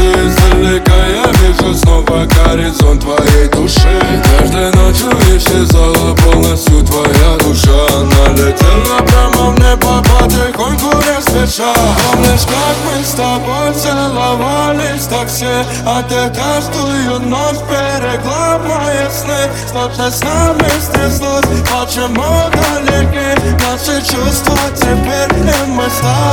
издалека Я вижу снова горизонт твоей души Каждой ночью исчезала полностью твоя душа. Она летела прямо в небо потихоньку не спеша Помнишь, как мы с тобой целовались так все А ты каждую ночь берегла мои сны Что-то с нами стряслось, почему далеки. Наши чувства теперь и мы стали